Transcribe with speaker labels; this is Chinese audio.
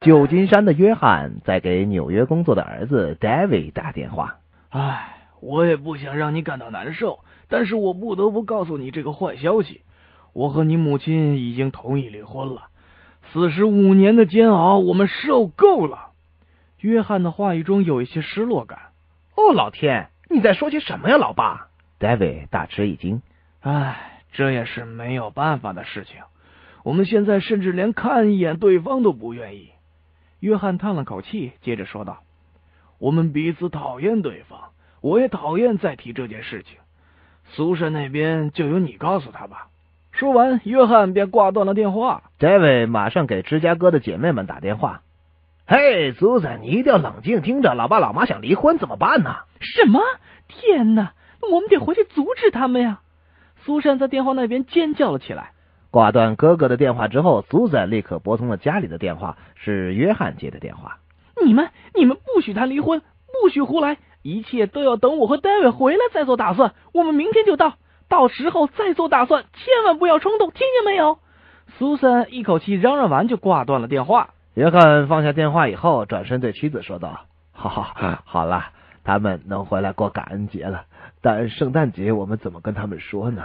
Speaker 1: 旧金山的约翰在给纽约工作的儿子 David 打电话。
Speaker 2: 唉，我也不想让你感到难受，但是我不得不告诉你这个坏消息：我和你母亲已经同意离婚了。四十五年的煎熬，我们受够了。约翰的话语中有一些失落感。
Speaker 3: 哦，老天，你在说些什么呀，老爸
Speaker 1: ？David 大吃一惊。
Speaker 2: 唉，这也是没有办法的事情。我们现在甚至连看一眼对方都不愿意。约翰叹了口气，接着说道：“我们彼此讨厌对方，我也讨厌再提这件事情。苏珊那边就由你告诉他吧。”说完，约翰便挂断了电话。
Speaker 1: David 马上给芝加哥的姐妹们打电话：“
Speaker 3: 嘿，苏珊，你一定要冷静听着，老爸老妈想离婚怎么办呢？”“
Speaker 4: 什么？天哪！我们得回去阻止他们呀！”苏珊在电话那边尖叫了起来。
Speaker 1: 挂断哥哥的电话之后，苏珊立刻拨通了家里的电话，是约翰接的电话。
Speaker 4: 你们，你们不许谈离婚，不许胡来，一切都要等我和戴维回来再做打算。我们明天就到，到时候再做打算，千万不要冲动，听见没有？
Speaker 2: 苏珊一口气嚷嚷完就挂断了电话。
Speaker 1: 约翰放下电话以后，转身对妻子说道：“好好好了，他们能回来过感恩节了，但圣诞节我们怎么跟他们说呢？”